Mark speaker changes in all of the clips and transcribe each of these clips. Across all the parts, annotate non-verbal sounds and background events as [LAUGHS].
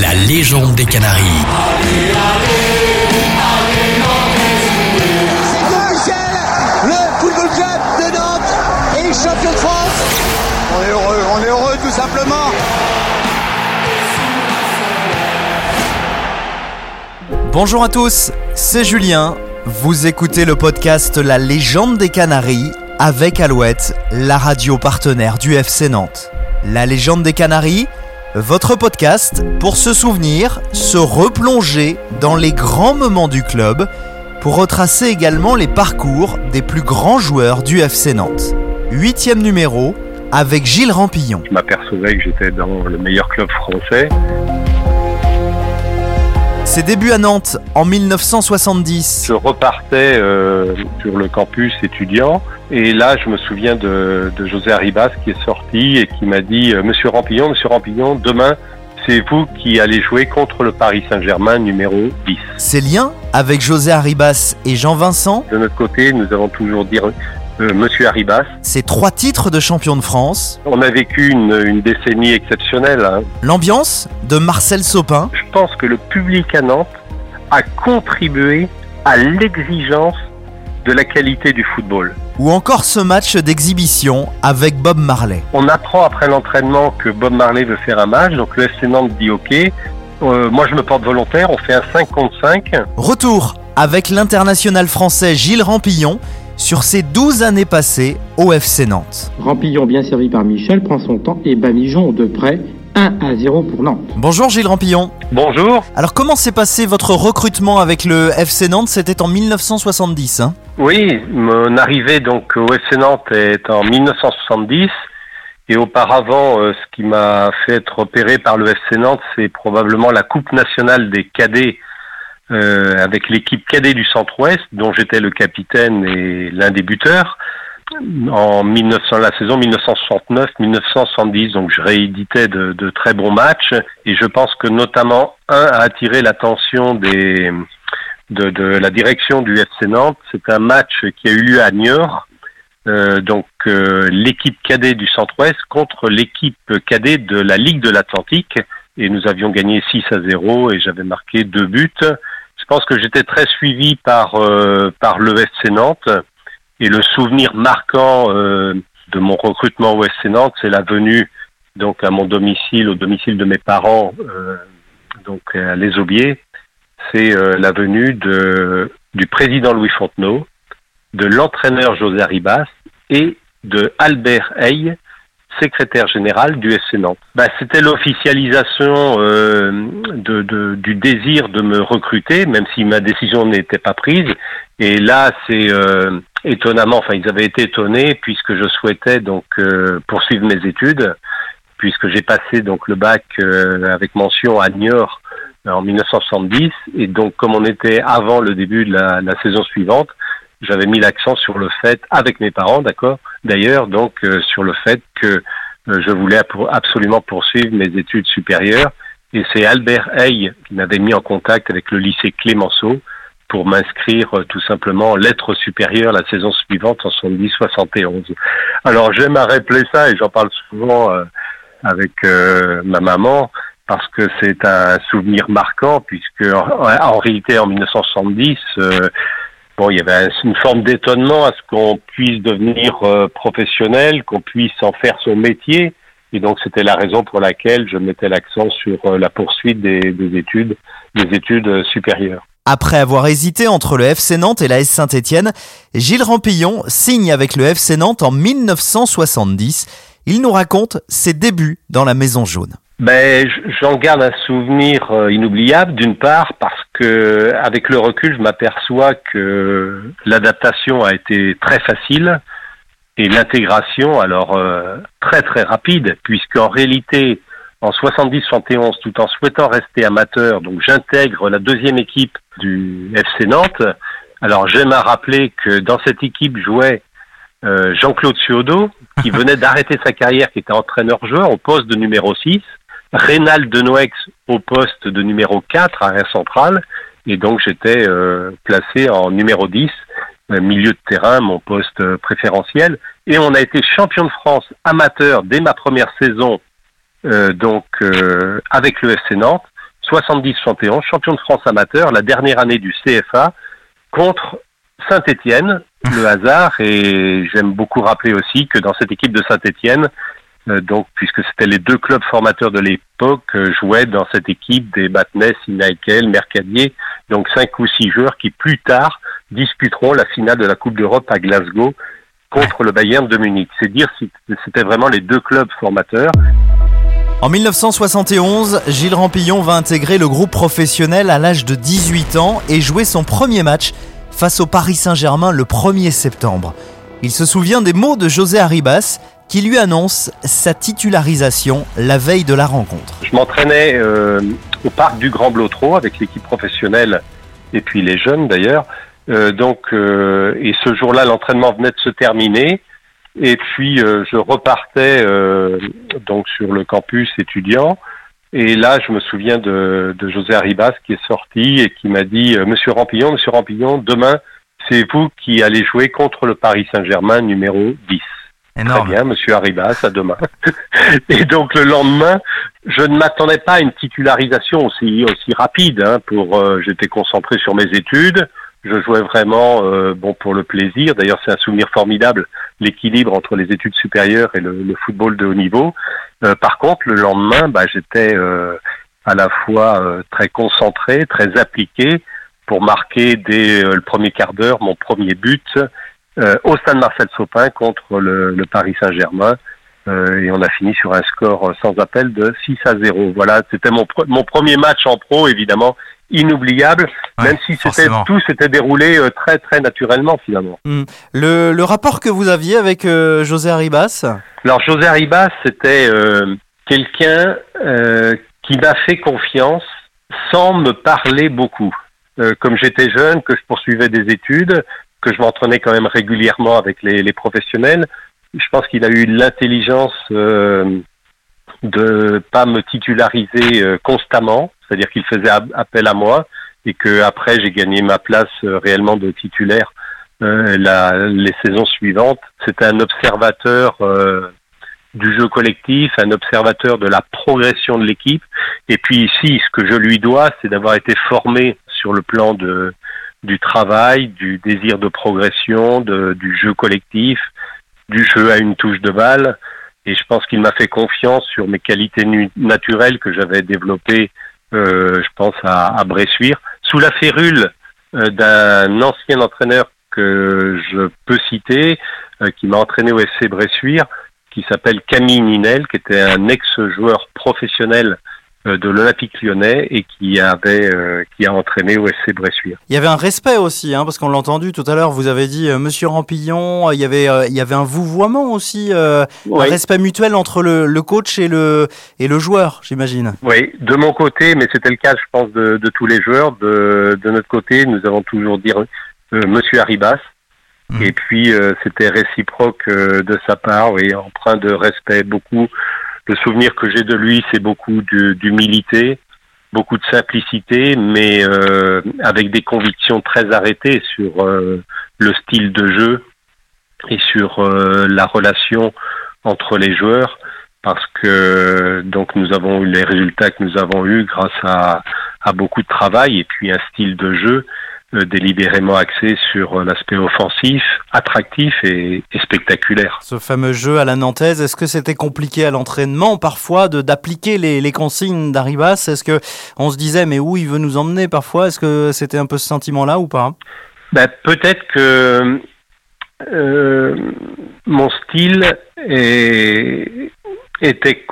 Speaker 1: la légende des Canaries.
Speaker 2: le football club de Nantes est champion de France.
Speaker 3: On est heureux, on est heureux tout simplement.
Speaker 4: Bonjour à tous, c'est Julien. Vous écoutez le podcast La légende des Canaries avec Alouette, la radio partenaire du FC Nantes. La légende des Canaries, votre podcast pour se souvenir, se replonger dans les grands moments du club, pour retracer également les parcours des plus grands joueurs du FC Nantes. Huitième numéro avec Gilles Rampillon.
Speaker 5: Je m'apercevais que j'étais dans le meilleur club français.
Speaker 4: Ses débuts à Nantes en 1970.
Speaker 5: Je repartais euh, sur le campus étudiant et là je me souviens de, de José Arribas qui est sorti et qui m'a dit euh, Monsieur Rampillon, Monsieur Rampillon, demain c'est vous qui allez jouer contre le Paris Saint-Germain numéro 10.
Speaker 4: Ses liens avec José Arribas et Jean Vincent,
Speaker 5: De notre côté, nous avons toujours dit euh, Monsieur Arribas.
Speaker 4: ses trois titres de champion de France,
Speaker 5: On a vécu une, une décennie exceptionnelle. hein.
Speaker 4: l'ambiance de Marcel Sopin,
Speaker 5: Je pense que le public à Nantes a contribué à l'exigence de la qualité du football.
Speaker 4: ou encore ce match d'exhibition avec Bob Marley.
Speaker 5: On apprend après l'entraînement que Bob Marley veut faire un match, donc le FC Nantes dit OK. Euh, moi, je me porte volontaire, on fait un 5 contre 5.
Speaker 4: Retour avec l'international français Gilles Rampillon sur ses 12 années passées au FC Nantes.
Speaker 6: Rampillon, bien servi par Michel, prend son temps et Bamijon de près 1 à 0 pour Nantes.
Speaker 4: Bonjour Gilles Rampillon.
Speaker 5: Bonjour.
Speaker 4: Alors comment s'est passé votre recrutement avec le FC Nantes? C'était en 1970. Hein?
Speaker 5: Oui, mon arrivée donc au FC Nantes est en 1970. Et auparavant, euh, ce qui m'a fait être opéré par le FC Nantes, c'est probablement la Coupe nationale des cadets euh, avec l'équipe cadet du Centre-Ouest, dont j'étais le capitaine et l'un des buteurs, en 1900, la saison 1969-1970. Donc je rééditais de, de très bons matchs et je pense que notamment un a attiré l'attention des de, de la direction du FC Nantes. C'est un match qui a eu lieu à Niort. Euh, donc euh, l'équipe cadet du Centre-Ouest contre l'équipe cadet de la Ligue de l'Atlantique et nous avions gagné 6 à 0 et j'avais marqué deux buts. Je pense que j'étais très suivi par euh, par le FC Nantes et le souvenir marquant euh, de mon recrutement au FC Nantes, c'est la venue donc à mon domicile, au domicile de mes parents, euh, donc à Les Aubiers, c'est euh, la venue de du président Louis Fontenot, de l'entraîneur José Arribas et de Albert Hey, secrétaire général du FC Nantes. Bah, C'était l'officialisation euh, de, de- du désir de me recruter, même si ma décision n'était pas prise. Et là, c'est euh, étonnamment, enfin, ils avaient été étonnés puisque je souhaitais donc euh, poursuivre mes études, puisque j'ai passé donc le bac euh, avec mention à Niort euh, en 1970. Et donc, comme on était avant le début de la, saison suivante, j'avais mis l'accent sur le fait, avec mes parents, d'accord, d'ailleurs, donc sur le fait que je voulais absolument poursuivre mes études supérieures. Et c'est Albert Hey qui m'avait mis en contact avec le lycée Clémenceau pour m'inscrire euh, tout simplement en lettres supérieures la saison suivante en 70-71. Alors j'aime à rappeler ça et j'en parle souvent euh, avec euh, ma maman parce que c'est un souvenir marquant puisque en, en réalité en 1970 euh, Bon, il y avait un- une forme d'étonnement à ce qu'on puisse devenir euh, professionnel, qu'on puisse en faire son métier. Et donc, c'était la raison pour laquelle je mettais l'accent sur euh, la poursuite des, des études, des études supérieures.
Speaker 4: Après avoir hésité entre le FC Nantes et la S Saint-Étienne, Gilles Rampillon signe avec le FC Nantes en 1970. Il nous raconte ses débuts dans la Maison Jaune.
Speaker 5: Ben, j'en garde un souvenir euh, inoubliable, d'une part parce que, avec le recul, je m'aperçois que l'adaptation a été très facile et l'intégration, alors euh, très très rapide, puisqu'en réalité, en 70-71, tout en souhaitant rester amateur, donc j'intègre la deuxième équipe du FC Nantes. Alors j'aime à rappeler que dans cette équipe jouait euh, Jean-Claude Suodo, qui [LAUGHS] venait d'arrêter sa carrière, qui était entraîneur-joueur au poste de numéro 6, Rénal Denoex au poste de numéro 4, arrière central, et donc j'étais euh, placé en numéro 10, euh, milieu de terrain, mon poste préférentiel, et on a été champion de France amateur dès ma première saison, euh, donc avec le FC Nantes, 70-71, champion de France amateur, la dernière année du CFA, contre Saint-Étienne, le hasard, et j'aime beaucoup rappeler aussi que dans cette équipe de Saint-Étienne, euh, donc puisque c'était les deux clubs formateurs de l'époque, euh, jouaient dans cette équipe des Batnes, Inaïkel, Mercadier, donc cinq ou six joueurs qui plus tard disputeront la finale de la Coupe d'Europe à Glasgow contre le Bayern de Munich. C'est dire si c'était vraiment les deux clubs formateurs.
Speaker 4: En 1971, Gilles Rampillon va intégrer le groupe professionnel à l'âge de 18 ans et jouer son premier match face au Paris Saint-Germain le 1er septembre. Il se souvient des mots de José Arribas qui lui annonce sa titularisation la veille de la rencontre.
Speaker 5: Je m'entraînais euh, au parc du Grand Blotreau avec l'équipe professionnelle et puis les jeunes d'ailleurs. Euh, donc, euh, et ce jour-là, l'entraînement venait de se terminer. Et puis, je repartais donc sur le campus étudiant. Et là, je me souviens de, de José Arribas qui est sorti et qui m'a dit Monsieur Rampillon, Monsieur Rampillon, demain, c'est vous qui allez jouer contre le Paris Saint-Germain numéro 10. Très bien, Monsieur Arribas, à demain. [LAUGHS] et donc le lendemain, je ne m'attendais pas à une titularisation aussi aussi rapide. Hein, pour, euh, j'étais concentré sur mes études. Je jouais vraiment euh, bon pour le plaisir. D'ailleurs, c'est un souvenir formidable l'équilibre entre les études supérieures et le, le football de haut niveau. Euh, par contre, le lendemain, bah, j'étais à la fois très concentré, très appliqué pour marquer dès le premier quart d'heure mon premier but euh, au stade Marcel Sopin contre le, le Paris Saint-Germain. Euh, et on a fini sur un score sans appel de 6 à 0. Voilà, c'était mon, mon premier match en pro, évidemment, inoubliable, même si c'était tout s'était déroulé euh, très très naturellement finalement.
Speaker 4: Hmm. Le, le, rapport que vous aviez avec euh, José Arribas
Speaker 5: Alors José Arribas, c'était euh, quelqu'un qui m'a fait confiance sans me parler beaucoup. comme j'étais jeune, que je poursuivais des études, que je m'entraînais quand même régulièrement avec les, les professionnels. Je pense qu'il a eu l'intelligence de pas me titulariser constamment, c'est-à-dire qu'il faisait appel à moi et que après j'ai gagné ma place euh, réellement de titulaire euh, les saisons suivantes. C'était un observateur du jeu collectif, un observateur de la progression de l'équipe. Et puis ici, ce que je lui dois, c'est d'avoir été formé sur le plan de du travail, du désir de progression, de, du jeu collectif, du jeu à une touche de balle. Et je pense qu'il m'a fait confiance sur mes qualités naturelles que j'avais développées, euh, je pense, à, Bressuire, sous la férule euh, d'un ancien entraîneur que je peux citer, euh, qui m'a entraîné au FC Bressuire, qui s'appelle Camille Ninel, qui était un ex-joueur professionnel euh, de l'Olympique lyonnais et qui avait euh, qui a entraîné au SC Bressuire.
Speaker 4: Il y avait un respect aussi, hein, parce qu'on l'a entendu tout à l'heure. Vous avez dit euh, Monsieur Rampillon. Il y avait il y avait un vouvoiement aussi, un respect mutuel entre le, le, coach et le et le joueur, j'imagine.
Speaker 5: Oui, de mon côté, mais c'était le cas, je pense, de, de tous les joueurs. De, de notre côté, nous avons toujours dit Monsieur Arribas. Mmh. Et puis c'était réciproque de sa part, oui, empreint de respect beaucoup le souvenir que j'ai de lui, c'est beaucoup d'humilité, beaucoup de simplicité, mais euh, avec des convictions très arrêtées sur euh, le style de jeu et sur euh, la relation entre les joueurs, parce que donc nous avons eu les résultats que nous avons eus grâce à, à beaucoup de travail et puis un style de jeu délibérément axé sur l'aspect offensif, attractif et, spectaculaire.
Speaker 4: Ce fameux jeu à la nantaise, est-ce que c'était compliqué à l'entraînement parfois de d'appliquer les, les, consignes d'Arribas Est-ce que on se disait mais où il veut nous emmener parfois? Est-ce que c'était un peu ce sentiment-là ou pas?
Speaker 5: Ben, Peut-être que euh, mon style est, était,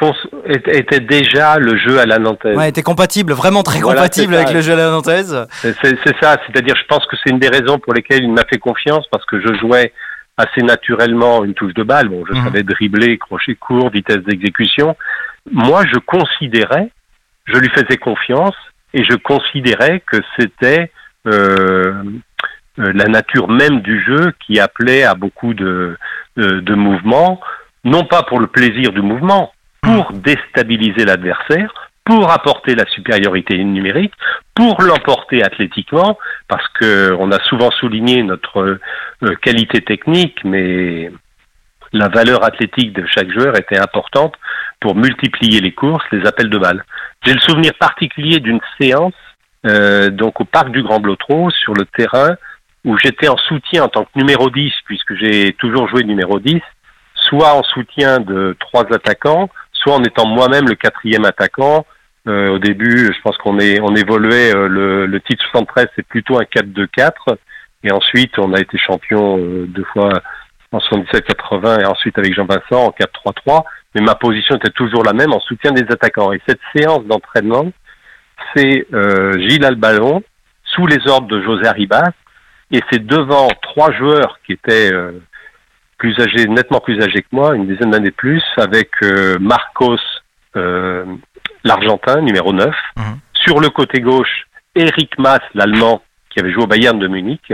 Speaker 5: était déjà le jeu à la nantaise.
Speaker 4: Ouais, était compatible, vraiment très compatible avec le jeu à la nantaise.
Speaker 5: C'est ça, c'est-à-dire je pense que c'est une des raisons pour lesquelles il m'a fait confiance parce que je jouais assez naturellement une touche de balle. Bon, je mhm. savais dribbler, crochet court, vitesse d'exécution. Moi, je considérais, je lui faisais confiance et je considérais que c'était euh, euh la nature même du jeu qui appelait à beaucoup de, de, de mouvements non pas pour le plaisir du mouvement, pour déstabiliser l'adversaire, pour apporter la supériorité numérique, pour l'emporter athlétiquement, parce que on a souvent souligné notre euh, qualité technique, mais la valeur athlétique de chaque joueur était importante pour multiplier les courses, les appels de balles. J'ai le souvenir particulier d'une séance euh, donc au parc du Grand Blotreau sur le terrain où j'étais en soutien en tant que numéro 10 puisque j'ai toujours joué numéro 10, soit en soutien de trois attaquants, soit en étant moi-même le quatrième attaquant. Euh, au début, je pense qu'on est on évoluait euh, le, le, titre 73, c'est plutôt un 4-2-4 et ensuite on a été champion euh, deux fois en 77-80 et ensuite avec Jean Vincent en 4-3-3, mais ma position était toujours la même en soutien des attaquants. Et cette séance d'entraînement, c'est Gilles Albalon, sous les ordres de José Arribas, et c'est devant trois joueurs qui étaient plus âgés, nettement plus âgés que moi, une dizaine d'années plus, avec euh, Marcos, euh, l'Argentin, numéro 9. Mhm. Sur le côté gauche, Eric Maas, l'Allemand, qui avait joué au Bayern de Munich,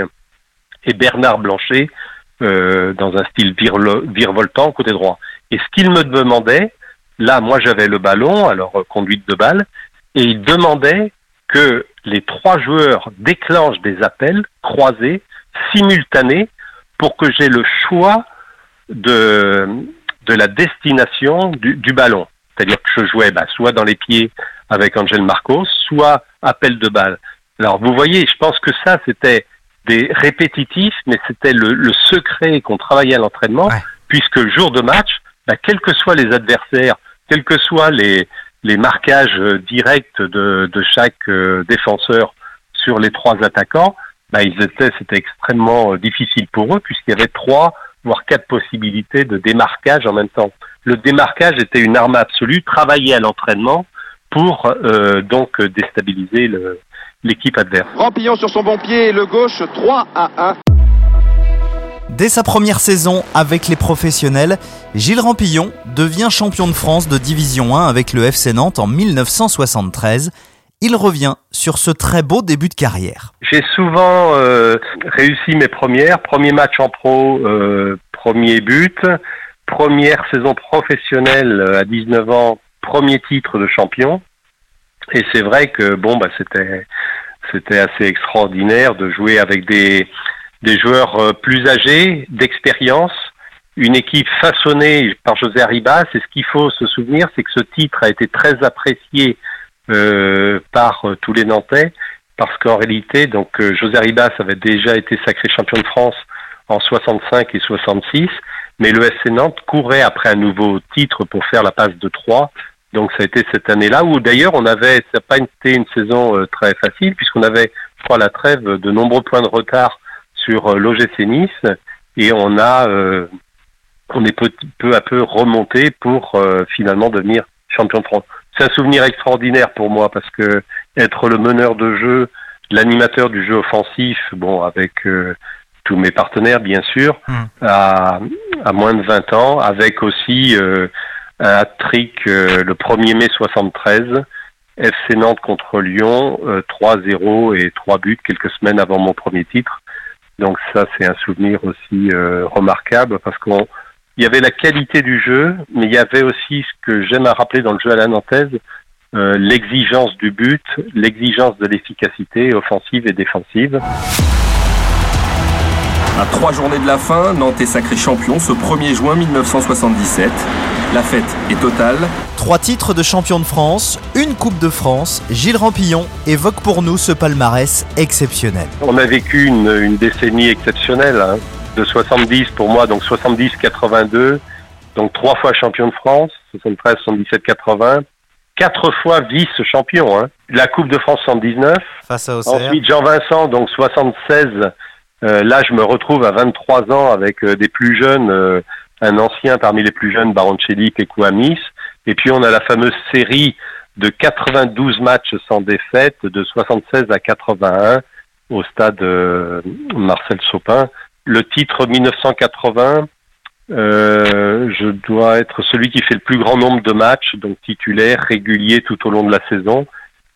Speaker 5: et Bernard Blanchet, euh, dans un style virevoltant, côté droit. Et ce qu'il me demandait, là, moi j'avais le ballon, alors conduite de balle, et il demandait que les trois joueurs déclenchent des appels croisés, simultanés, pour que j'ai le choix de, de la destination du, du ballon. C'est-à-dire que je jouais bah, soit dans les pieds avec Angel Marcos, soit appel de balle. Alors vous voyez, je pense que ça, c'était des répétitifs, mais c'était le, le, secret qu'on travaillait à l'entraînement, ouais. puisque jour de match, bah, quels que soient les adversaires, quels que soient les, les marquages euh, directs de, de chaque euh, défenseur sur les trois attaquants, bah, ils étaient, c'était extrêmement euh, difficile pour eux puisqu'il y avait trois voire quatre possibilités de démarquage en même temps. Le démarquage était une arme absolue, travailler à l'entraînement pour euh, donc déstabiliser le, l'équipe adverse.
Speaker 3: Rampillon sur son bon pied, le gauche 3 à 1.
Speaker 4: Dès sa première saison avec les professionnels, Gilles Rampillon devient champion de France de Division 1 avec le FC Nantes en 1973. Il revient sur ce très beau début de carrière.
Speaker 5: J'ai souvent euh, réussi mes premières, premier match en pro, euh, premier but, première saison professionnelle à 19 ans, premier titre de champion. Et c'est vrai que bon bah c'était assez extraordinaire de jouer avec des des joueurs euh, plus âgés, d'expérience, une équipe façonnée par José Arribas. Et ce qu'il faut se souvenir, c'est que ce titre a été très apprécié euh, par euh, tous les Nantais, parce qu'en réalité, donc euh, José Arribas avait déjà été sacré champion de France en 65 et 66, mais le SC Nantes courait après un nouveau titre pour faire la passe de 3. Donc ça a été cette année-là où d'ailleurs on avait, ça n'a pas été une saison euh, très facile puisqu'on avait, je crois, la trêve de nombreux points de retard sur euh, l'OGC Nice et on a euh, on est peu, peu, à peu remonté pour euh, finalement devenir champion de France. C'est un souvenir extraordinaire pour moi parce que être le meneur de jeu, l'animateur du jeu offensif, bon avec euh, tous mes partenaires bien sûr, mmh. à, à, moins de 20 ans, avec aussi euh, un hat-trick le 1er mai 73, FC Nantes contre Lyon, 3-0 et 3 buts quelques semaines avant mon premier titre. Donc ça, c'est un souvenir aussi euh, remarquable parce qu'on il y avait la qualité du jeu, mais il y avait aussi ce que j'aime à rappeler dans le jeu à la nantaise, euh, l'exigence du but, l'exigence de l'efficacité offensive et défensive.
Speaker 1: À trois journées de la fin, Nantes est sacré champion ce 1er juin 1977. La fête est totale.
Speaker 4: Trois titres de champion de France, une Coupe de France, Gilles Rampillon évoque pour nous ce palmarès exceptionnel.
Speaker 5: On a vécu une, une décennie exceptionnelle, hein, de 70 pour moi, donc 70-82, donc trois fois champion de France, 73, 77, 80, quatre fois vice-champion. Hein. La Coupe de France 119,
Speaker 4: face à
Speaker 5: ensuite Jean Vincent, donc 76, euh, là je me retrouve à 23 ans avec euh, des plus jeunes, euh, un ancien parmi les plus jeunes, Baroncelli et Kouamis. Et puis on a la fameuse série de 92 matchs sans défaite de 76 à 81 au stade euh, Marcel Sopin. Le titre 1980, euh, je dois être celui qui fait le plus grand nombre de matchs, donc titulaire, régulier tout au long de la saison.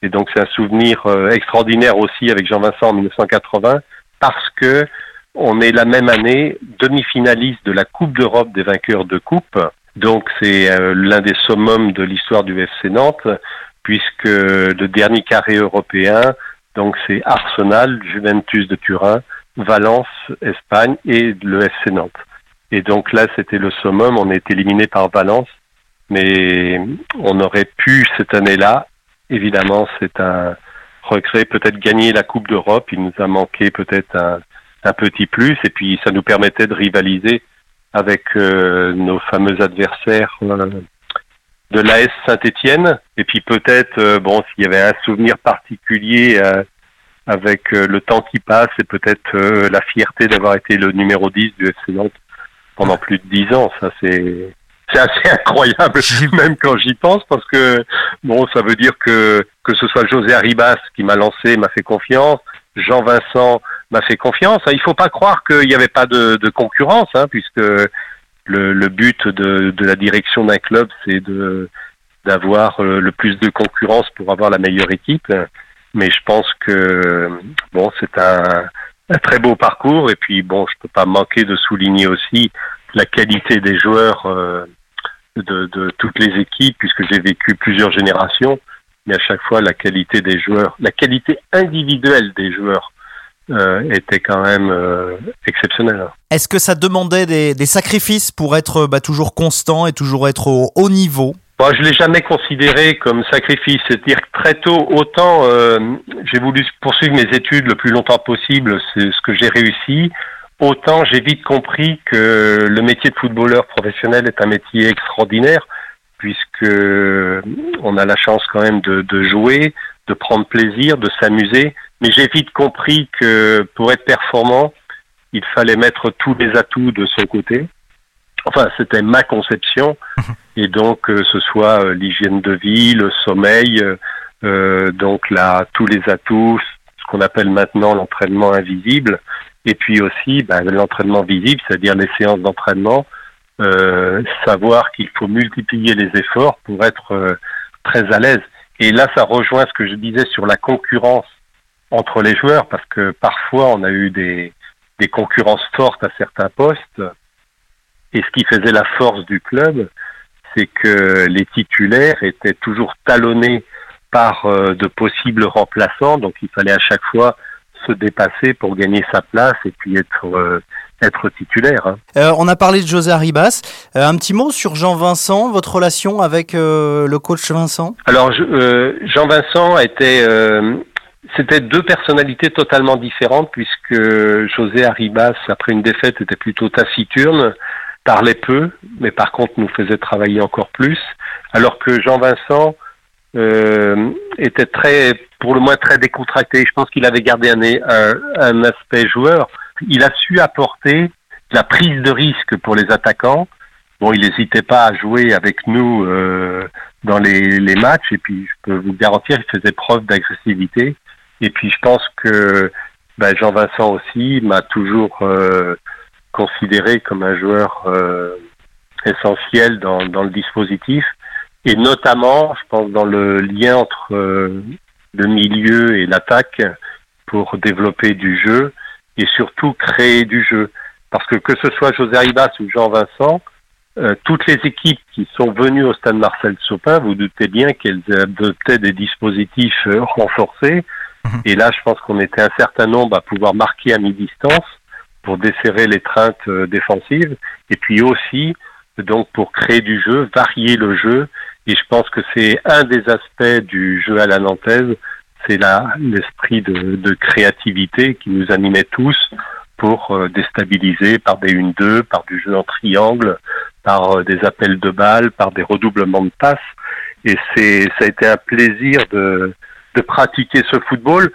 Speaker 5: Et donc c'est un souvenir euh, extraordinaire aussi avec Jean-Vincent en 1980 parce que on est la même année demi-finaliste de la Coupe d'Europe des vainqueurs de coupe. Donc c'est euh, l'un des summums de l'histoire du FC Nantes, puisque le dernier carré européen, donc c'est Arsenal, Juventus de Turin, Valence, Espagne et le FC Nantes. Et donc là, c'était le summum. On est éliminé par Valence, mais on aurait pu cette année-là. Évidemment, c'est un regret peut-être gagner la Coupe d'Europe. Il nous a manqué peut-être un, petit plus, et puis ça nous permettait de rivaliser avec euh, nos fameux adversaires euh, de l'AS Saint-Étienne. Et puis peut-être, euh, bon, s'il y avait un souvenir particulier avec le temps qui passe et peut-être la fierté d'avoir été le numéro 10 du FC Nantes pendant plus de 10 ans. Ça, c'est c'est assez [LAUGHS] incroyable, [LAUGHS] même quand j'y pense, parce que bon, ça veut dire que que ce soit José Arribas qui m'a lancé, m'a fait confiance, Jean Vincent m'a fait confiance. Il faut pas croire qu'il n'y avait pas de, de concurrence, hein, puisque le, le but de, de la direction d'un club, c'est de d'avoir euh, le plus de concurrence pour avoir la meilleure équipe. Mais je pense que bon, c'est un, très beau parcours. Et puis bon, je peux pas manquer de souligner aussi la qualité des joueurs euh, de, toutes les équipes, puisque j'ai vécu plusieurs générations. Mais à chaque fois, la qualité des joueurs, la qualité individuelle des joueurs euh, était quand même euh, exceptionnelle.
Speaker 4: Est-ce que ça demandait des, des sacrifices pour être bah, toujours constant et toujours être au haut niveau?
Speaker 5: Bon, je l'ai jamais considéré comme sacrifice. C'est-à-dire que très tôt, autant euh, j'ai voulu poursuivre mes études le plus longtemps possible, c'est ce que j'ai réussi. Autant j'ai vite compris que le métier de footballeur professionnel est un métier extraordinaire, puisque on a la chance quand même de, de jouer, de prendre plaisir, de s'amuser. Mais j'ai vite compris que pour être performant, il fallait mettre tous les atouts de son côté. Enfin, c'était ma conception. [LAUGHS] Et donc, que euh, ce soit euh, l'hygiène de vie, le sommeil, euh, donc là, tous les atouts, ce qu'on appelle maintenant l'entraînement invisible, et puis aussi ben, l'entraînement visible, c'est-à-dire les séances d'entraînement, euh, savoir qu'il faut multiplier les efforts pour être très à l'aise. Et là, ça rejoint ce que je disais sur la concurrence entre les joueurs, parce que parfois on a eu des, des concurrences fortes à certains postes, et ce qui faisait la force du club, c'est que les titulaires étaient toujours talonnés par euh, de possibles remplaçants, donc il fallait à chaque fois se dépasser pour gagner sa place et puis être euh, être titulaire. Hein.
Speaker 4: Euh, on a parlé de José Arribas. Euh, un petit mot sur Jean Vincent, votre relation avec le coach Vincent?
Speaker 5: Alors je, Jean Vincent était c'était deux personnalités totalement différentes puisque José Arribas après une défaite était plutôt taciturne parlait peu, mais par contre nous faisait travailler encore plus, alors que Jean Vincent euh, était très, pour le moins très décontracté. Je pense qu'il avait gardé un, un, un, aspect joueur. Il a su apporter la prise de risque pour les attaquants. Bon, il n'hésitait pas à jouer avec nous euh, dans les, les, matchs, et puis je peux vous garantir, il faisait preuve d'agressivité. Et puis je pense que ben, Jean Vincent aussi m'a toujours euh, considéré comme un joueur euh, essentiel dans, dans, le dispositif et notamment, je pense, dans le lien entre euh, le milieu et l'attaque pour développer du jeu et surtout créer du jeu. Parce que que ce soit José Ribas ou Jean Vincent, euh, toutes les équipes qui sont venues au stade Marcel Sopin, vous doutez bien qu'elles adoptaient des dispositifs euh, renforcés. Mhm. Et là, je pense qu'on était un certain nombre à pouvoir marquer à mi-distance pour desserrer l'étreinte euh, défensive, et puis aussi donc pour créer du jeu, varier le jeu, et je pense que c'est un des aspects du jeu à la nantaise, c'est là l'esprit de, de, créativité qui nous animait tous pour euh, déstabiliser par des 1-2, par du jeu en triangle, par euh, des appels de balles, par des redoublements de passes. Et c'est ça a été un plaisir de, de pratiquer ce football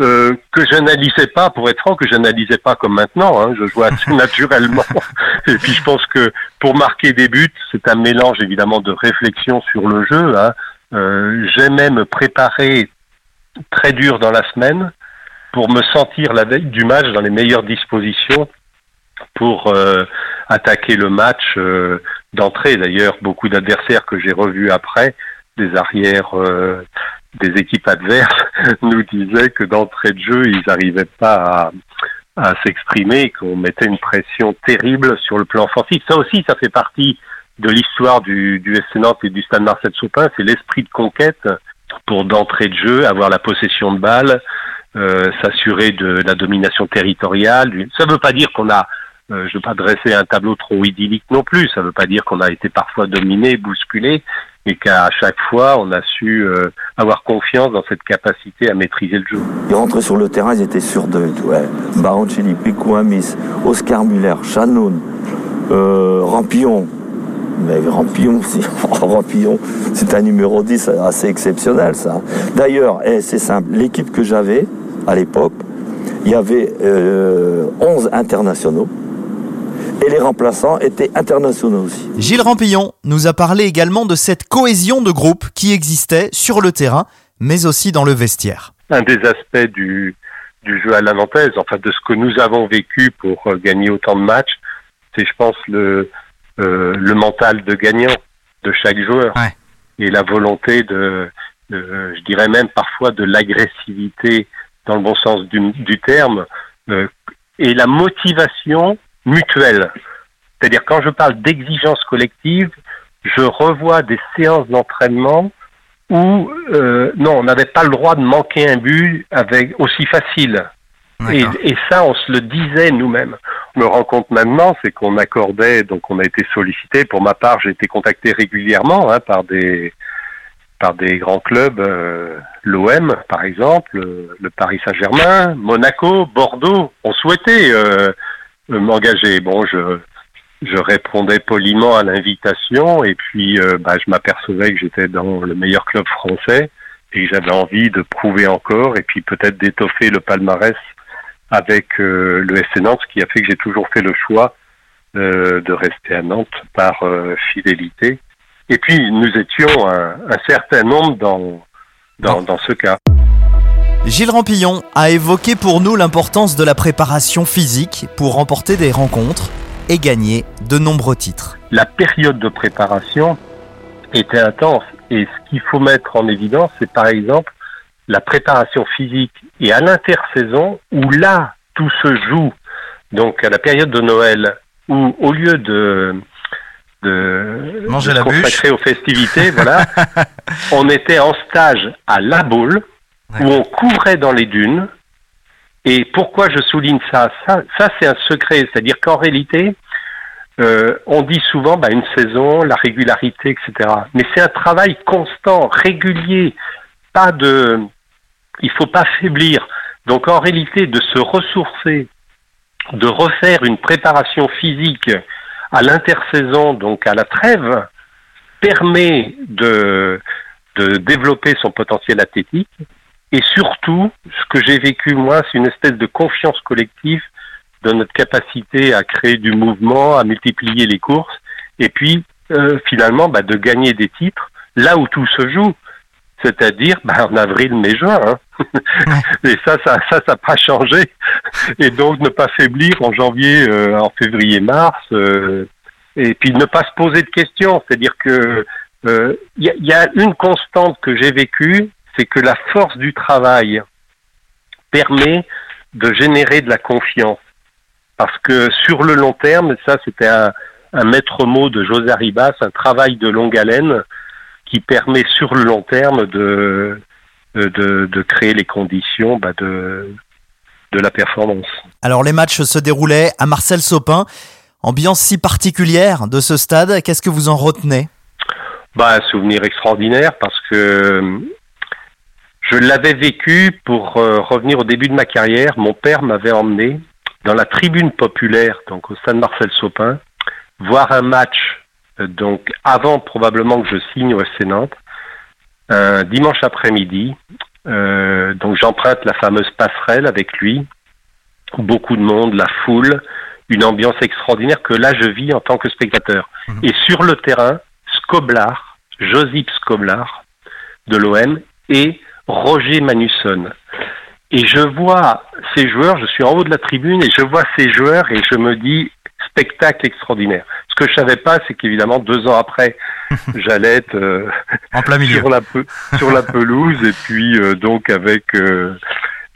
Speaker 5: euh, que j'analysais pas, pour être franc, que j'analysais pas comme maintenant. Hein, je jouais assez [LAUGHS] naturellement. [LAUGHS] Et puis je pense que pour marquer des buts, c'est un mélange évidemment de réflexion sur le jeu. Hein. Euh, J'aimais me préparer très dur dans la semaine pour me sentir la veille du match dans les meilleures dispositions pour euh, attaquer le match euh, d'entrée. D'ailleurs, beaucoup d'adversaires que j'ai revus après, des arrières euh, des équipes adverses [LAUGHS] nous disaient que d'entrée de jeu, ils n'arrivaient pas à, à s'exprimer, qu'on mettait une pression terrible sur le plan offensif. Ça aussi, ça fait partie de l'histoire du, du Nantes et du Stade Marcel Soupin, c'est l'esprit de conquête pour d'entrée de jeu, avoir la possession de balle, euh, s'assurer de la domination territoriale. Ça ne veut pas dire qu'on a euh, je veux pas dresser un tableau trop idyllique non plus. Ça veut pas dire qu'on a été parfois dominé, bousculé, mais qu'à chaque fois, on a su euh, avoir confiance dans cette capacité à maîtriser le jeu.
Speaker 7: Ils rentraient sur le terrain, ils étaient sûrs d'eux. Ouais. Baroncelli, Picouamis, Oscar Muller, Chanoun, euh, Rampillon. Mais Rampillon, [LAUGHS] c'est Rampillon, c'est un numéro 10 assez exceptionnel, ça. D'ailleurs, eh, c'est simple, l'équipe que j'avais à l'époque, il y avait euh, 11 internationaux et les remplaçants étaient internationaux aussi.
Speaker 4: Gilles Rampillon nous a parlé également de cette cohésion de groupe qui existait sur le terrain, mais aussi dans le vestiaire.
Speaker 5: Un des aspects du, du jeu à la Nantaise, enfin de ce que nous avons vécu pour euh, gagner autant de matchs, c'est je pense le, euh, le mental de gagnant de chaque joueur
Speaker 4: Ouais.
Speaker 5: et la volonté de, de- je dirais même parfois de l'agressivité dans le bon sens du, du terme euh, et la motivation mutuelle. C'est-à-dire quand je parle d'exigence collective, je revois des séances d'entraînement où euh, non, on n'avait pas le droit de manquer un but avec aussi facile. Et, ça, on se le disait nous-mêmes. On me rend compte maintenant, c'est qu'on accordait, donc on a été sollicité. Pour ma part, j'ai été contacté régulièrement hein, par des par des grands clubs, euh, l'OM par exemple, le Paris Saint-Germain, Monaco, Bordeaux. On souhaitait euh, m'engager. Bon, je je répondais poliment à l'invitation et puis euh, bah, je m'apercevais que j'étais dans le meilleur club français et que j'avais envie de prouver encore et puis peut-être d'étoffer le palmarès avec euh, le FC Nantes, ce qui a fait que j'ai toujours fait le choix euh, de rester à Nantes par fidélité. Et puis nous étions un, un certain nombre dans, dans, dans ce cas.
Speaker 4: Gilles Rampillon a évoqué pour nous l'importance de la préparation physique pour remporter des rencontres et gagner de nombreux titres.
Speaker 5: La période de préparation était intense et ce qu'il faut mettre en évidence, c'est par exemple la préparation physique et à l'intersaison où là tout se joue. Donc à la période de Noël où au lieu de de,
Speaker 4: Manger
Speaker 5: de
Speaker 4: la
Speaker 5: se consacrer aux festivités, voilà, [LAUGHS] on était en stage à La Baule où on courait dans les dunes. Et pourquoi je souligne ça? Ça, ça c'est un secret, c'est-à-dire qu'en réalité, euh, on dit souvent bah, une saison, la régularité, etc. Mais c'est un travail constant, régulier, pas de, il faut pas faiblir. Donc en réalité, de se ressourcer, de refaire une préparation physique à l'intersaison, donc à la trêve, permet de, de développer son potentiel athlétique. Et surtout, ce que j'ai vécu moi, c'est une espèce de confiance collective de notre capacité à créer du mouvement, à multiplier les courses, et puis euh, finalement bah, de gagner des titres là où tout se joue, c'est-à-dire bah, en avril, mai, juin. hein. [LAUGHS] et ça, ça, ça, n'a pas changé. Et donc ne pas faiblir en janvier, euh, en février, mars, euh, et puis ne pas se poser de questions. C'est-à-dire que il y a une constante que j'ai vécue, c'est que la force du travail permet de générer de la confiance. Parce que sur le long terme, ça c'était un, un maître mot de José Arribas, un travail de longue haleine qui permet sur le long terme de, de, de créer les conditions bah, de, de la performance.
Speaker 4: Alors les matchs se déroulaient à Marcel Sopin. Ambiance si particulière de ce stade, qu'est-ce que vous en retenez?
Speaker 5: Bah, Un souvenir extraordinaire parce que je l'avais vécu pour euh, revenir au début de ma carrière. Mon père m'avait emmené dans la tribune populaire, donc au stade Marcel Sopin, voir un match, euh, donc avant probablement que je signe au FC Nantes, un dimanche après-midi. Euh, donc j'emprunte la fameuse passerelle avec lui, beaucoup de monde, la foule, une ambiance extraordinaire que là je vis en tant que spectateur. Et sur le terrain, Skoblar, Josip Skoblar de l'OM et Roger Manusson. Et je vois ces joueurs, je suis en haut de la tribune et je vois ces joueurs et je me dis spectacle extraordinaire. Ce que je savais pas, c'est qu'évidemment deux ans après, [LAUGHS] j'allais être euh,
Speaker 4: En plein milieu.
Speaker 5: sur la pe- sur la pelouse et puis euh, donc avec euh,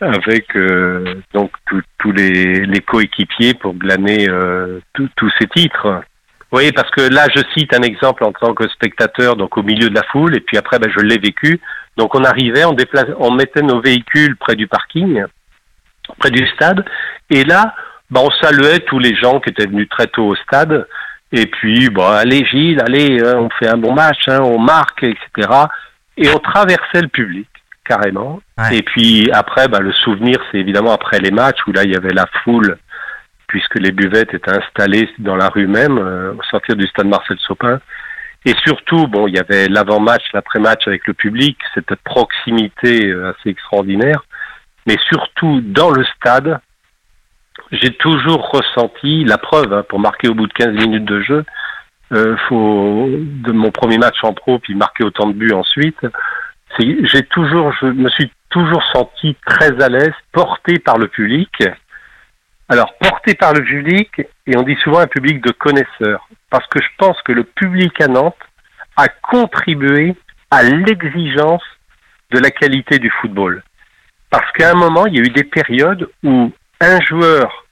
Speaker 5: avec euh, donc tous- les, les coéquipiers pour glaner euh, tous ces titres. Oui, parce que là, je cite un exemple en tant que spectateur, donc au milieu de la foule, et puis après, ben, je l'ai vécu. Donc, on arrivait, on déplace, on mettait nos véhicules près du parking, près du stade, et là, bah, on saluait tous les gens qui étaient venus très tôt au stade. Et puis, bon, allez Gilles, allez, hein, on fait un bon match, hein, on marque, etc. Et on traversait le public carrément. Et puis après, bah, le souvenir, c'est évidemment après les matchs où là il y avait la foule puisque les buvettes étaient installées dans la rue même euh, au sortir du stade Marcel Sopin. Et surtout, bon, il y avait l'avant-match, l'après-match avec le public, cette proximité euh, assez extraordinaire. Mais surtout dans le stade, j'ai toujours ressenti la preuve hein, pour marquer au bout de 15 minutes de jeu. Euh, faut de mon premier match en pro puis marquer autant de buts ensuite. J'ai toujours, je me suis toujours senti très à l'aise, porté par le public. Alors porté par le public et on dit souvent un public de connaisseurs parce que je pense que le public à Nantes a contribué à l'exigence de la qualité du football. Parce qu'à un moment, il y a eu des périodes où un joueur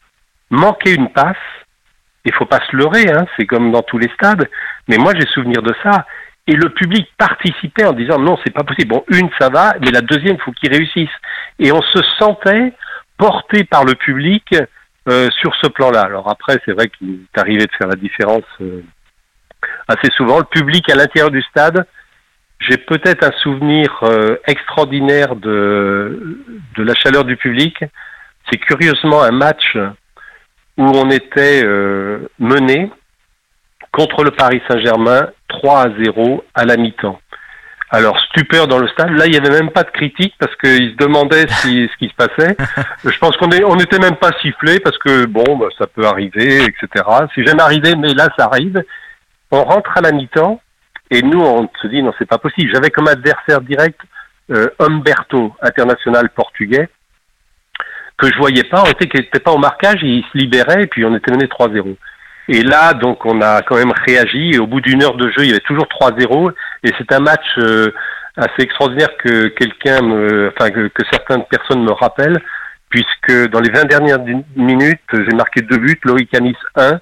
Speaker 5: manquait une passe, il faut pas se leurrer, hein, c'est comme dans tous les stades, mais moi j'ai souvenir de ça. Et le public participait en disant non, c'est pas possible. Bon, une ça va, mais la deuxième, faut qu'il réussisse. Et on se sentait porté par le public euh, sur ce plan-là. Alors après, c'est vrai qu'il est arrivé de faire la différence euh, assez souvent. Le public à l'intérieur du stade, j'ai peut-être un souvenir euh, extraordinaire de, de la chaleur du public. C'est curieusement un match où on était mené contre le Paris Saint-Germain 3 à 0 à la mi-temps. Alors stupeur dans le stade. Là, il n'y avait même pas de critique parce qu'ils se demandaient si, [LAUGHS] ce qui se passait. Je pense qu'on on n'était même pas sifflé parce que bon, bah, ça peut arriver, etc. C'est jamais arrivé, mais là, ça arrive. On rentre à la mi-temps et nous, on se dit non, c'est pas possible. J'avais comme adversaire direct euh, Humberto, international portugais, que je voyais pas. On était qu'il n'était pas au marquage, il se libérait et puis on était mené 3-0. Et là, donc, on a quand même réagi. Et au bout d'une heure de jeu, il y avait toujours 3-0. Et c'est un match euh, assez extraordinaire que quelqu'un, me, enfin que, certaines personnes me rappellent, puisque dans les 20 dernières minutes, j'ai marqué deux buts, Loïc Anis 1,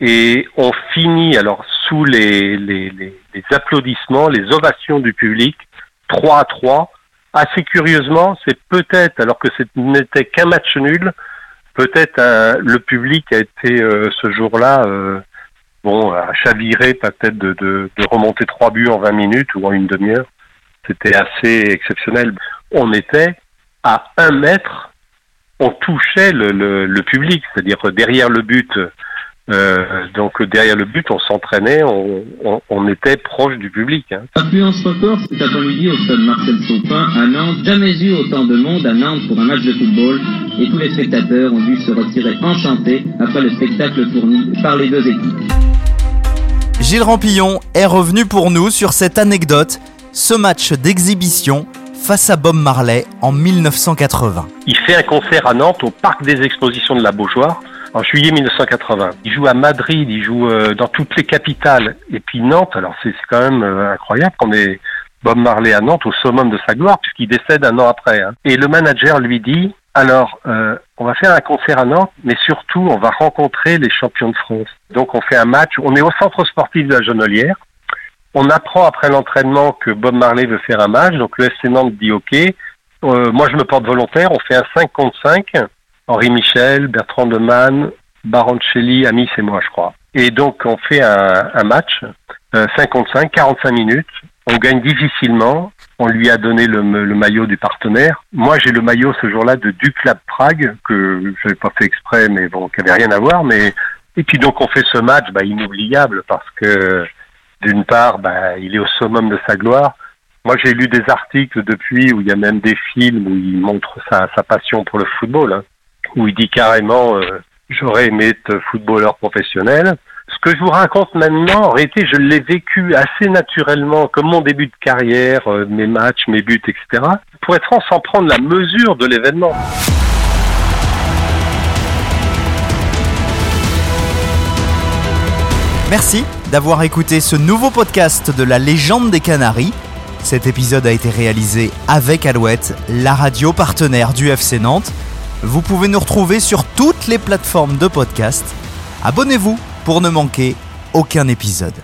Speaker 5: et on finit alors sous les, applaudissements, les ovations du public, 3 à 3 assez curieusement, c'est peut-être, alors que ce n'était qu'un match nul, peut-être euh, le public a été euh, ce jour-là, bon, à chavirer peut-être de, de, remonter trois buts en 20 minutes ou en une demi-heure. C'était assez exceptionnel. On était à un mètre, on touchait le, le, public, c'est-à-dire derrière le but euh, donc derrière le but, on s'entraînait, on, on, était proche du public. Hein.
Speaker 8: Affluence record cet après-midi au stade Marcel Sopin à Nantes. Jamais eu autant de monde à Nantes pour un match de football et tous les spectateurs ont dû se retirer enchantés après le spectacle fourni par les deux équipes.
Speaker 4: Gilles Rampillon est revenu pour nous sur cette anecdote, ce match d'exhibition face à Bob Marley en 1980.
Speaker 5: Il fait un concert à Nantes au Parc des Expositions de la Beaujoire en juillet 1980. Il joue à Madrid, il joue euh, dans toutes les capitales. Et puis Nantes, alors c'est quand même euh, incroyable qu'on ait Bob Marley à Nantes au summum de sa gloire, puisqu'il décède un an après. Hein. Et le manager lui dit, alors, euh, on va faire un concert à Nantes, mais surtout, on va rencontrer les champions de France. Donc, on fait un match. On est au centre sportif de la Genolière. On apprend après l'entraînement que Bob Marley veut faire un match. Donc, le FC Nantes dit OK. Euh, moi, je me porte volontaire. On fait un 5 contre 5. Henri Michel, Bertrand Demann, Baroncelli, Amis et moi, je crois. Et donc, on fait un, un match, euh, 5 contre 5, 45 minutes. On gagne difficilement. On lui a donné le, maillot du partenaire. Moi, j'ai le maillot ce jour-là de Duclap Prague, que je n'avais pas fait exprès, mais bon, qui avait rien à voir. Mais Et puis donc, on fait ce match bah, inoubliable parce que, d'une part, bah, il est au summum de sa gloire. Moi, j'ai lu des articles depuis où il y a même des films où il montre sa, sa passion pour le football. Hein où il dit carrément euh, j'aurais aimé être footballeur professionnel. Ce que je vous raconte maintenant, en réalité, je l'ai vécu assez naturellement, comme mon début de carrière, euh, mes matchs, mes buts, etc. Pour être franc, sans prendre la mesure de l'événement.
Speaker 4: Merci d'avoir écouté ce nouveau podcast de la légende des Canaries. Cet épisode a été réalisé avec Alouette, la radio partenaire du FC Nantes. Vous pouvez nous retrouver sur toutes les plateformes de podcast. Abonnez-vous pour ne manquer aucun épisode.